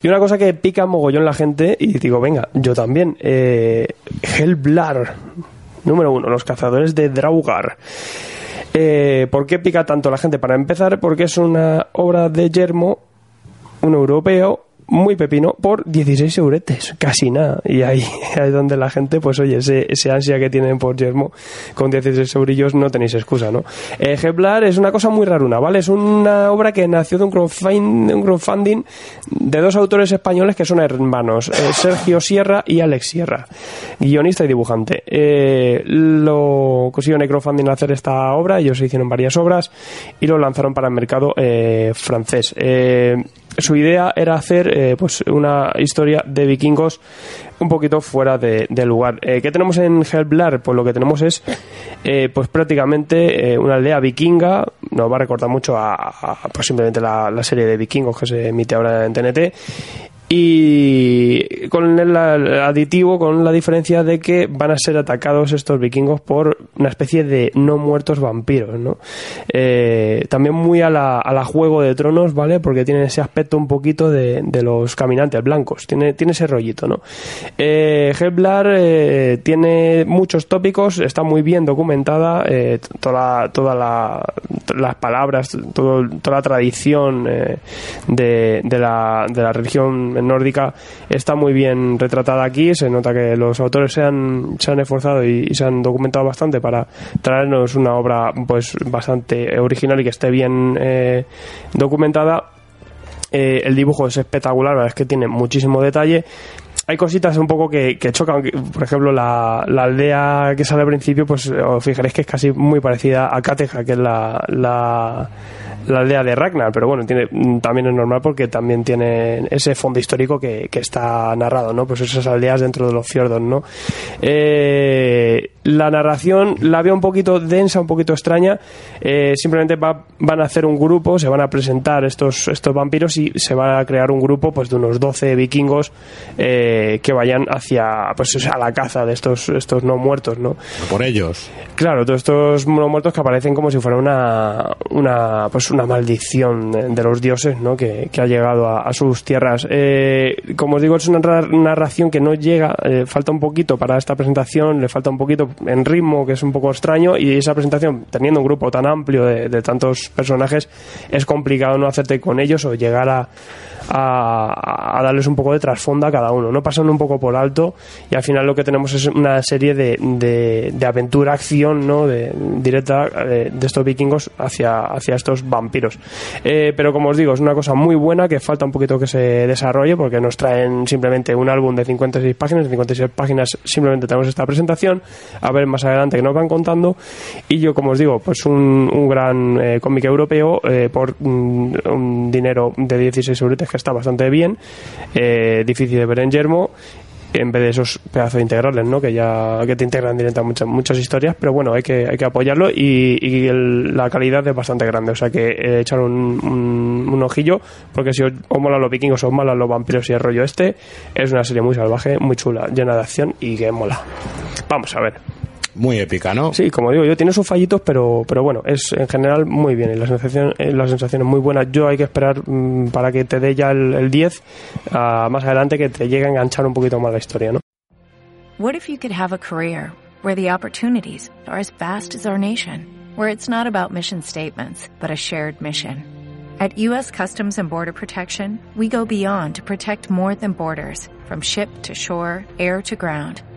y una cosa que pica mogollón la gente, y digo, venga, yo también, eh, Hellblar, número uno, los cazadores de Draugar. Eh, ¿Por qué pica tanto la gente? Para empezar, porque es una obra de Yermo, un europeo, muy pepino por 16 euretes, casi nada. Y ahí es donde la gente, pues oye, ese, ese ansia que tienen por Yermo con 16 eurillos no tenéis excusa, ¿no? Eh, es una cosa muy raruna, ¿vale? Es una obra que nació de un crowdfunding, un crowdfunding de dos autores españoles que son hermanos, eh, Sergio Sierra y Alex Sierra, guionista y dibujante. Eh, lo consiguieron el crowdfunding hacer esta obra, ellos hicieron varias obras y lo lanzaron para el mercado eh, francés. Eh, su idea era hacer eh, pues una historia de vikingos un poquito fuera de, lugar. Eh, ¿Qué tenemos en Helblar? Pues lo que tenemos es eh, pues prácticamente una aldea vikinga, nos va a recordar mucho a, pues simplemente la, la, serie de vikingos que se emite ahora en TNT y con el aditivo, con la diferencia de que van a ser atacados estos vikingos por una especie de no muertos vampiros, ¿no? Eh, también muy a la, a la Juego de Tronos, ¿vale? Porque tiene ese aspecto un poquito de, los caminantes blancos, tiene, tiene ese rollito, ¿no? Eh, eh, tiene muchos tópicos, está muy bien documentada, eh, toda, toda la, las palabras, todo, toda la tradición de, de, la, de la religión nórdica está muy bien retratada aquí. Se nota que los autores se han, se han esforzado y, se han documentado bastante para traernos una obra pues bastante original y que esté bien eh, documentada. Eh, el dibujo es espectacular, la verdad es que tiene muchísimo detalle hay cositas un poco que, chocan. Por ejemplo, la, aldea que sale al principio, pues os fijaréis que es casi muy parecida a Kateja, que es la, la, la aldea de Ragnar, pero bueno, tiene, también es normal porque también tiene ese fondo histórico que, que está narrado, ¿no? Pues esas aldeas dentro de los fiordos, ¿no? Eh, la narración la veo un poquito densa, un poquito extraña. Eh, simplemente van a hacer un grupo, se van a presentar estos, estos vampiros y se va a crear un grupo pues de unos 12 vikingos eh, que vayan hacia pues a la caza de estos, estos no muertos, ¿no? Por ellos. Claro, todos estos no muertos que aparecen como si fuera una, una pues una maldición de los dioses, ¿no? Que, ha llegado a, sus tierras. Eh, como os digo, es una narración que no llega, falta un poquito para esta presentación, le falta un poquito en ritmo que es un poco extraño y esa presentación, teniendo un grupo tan amplio de, tantos personajes, es complicado no hacerte con ellos o llegar a, a, darles un poco de trasfondo a cada uno, no pasan un poco por alto y al final lo que tenemos es una serie de, de, aventura, acción ¿no? de, directa eh, de, estos vikingos hacia, hacia estos vampiros. Eh, pero como os digo, es una cosa muy buena que falta un poquito que se desarrolle porque nos traen simplemente un álbum de 56 páginas, de 56 páginas simplemente tenemos esta presentación, a ver más adelante que nos van contando y yo como os digo, pues un, un gran eh, cómic europeo por mm, un dinero de 16 euros que está bastante bien, eh, difícil de ver en Yermo en vez de esos pedazos de integrales, ¿no? Que ya que te integran directamente muchas muchas historias, pero bueno, hay que hay que apoyarlo y, la calidad es bastante grande, o sea que eh, echar un, un, ojillo porque si os, os molan los vikingos os molan los vampiros y el rollo este, es una serie muy salvaje, muy chula, llena de acción y que mola. Vamos a ver muy épica, ¿no? Sí, como digo, yo tiene sus fallitos, pero, pero bueno, es en general muy bien y la sensación, eh, la sensación es muy buena. Yo hay que esperar mm, para que te dé ya el, 10 más adelante que te llegue a enganchar un poquito más la historia, ¿no? What if you could have a career where the opportunities are as vast as our nation, where it's not about mission statements, but a shared mission? At U.S. Customs and Border Protection, we go beyond to protect more than borders, from ship to shore, air to ground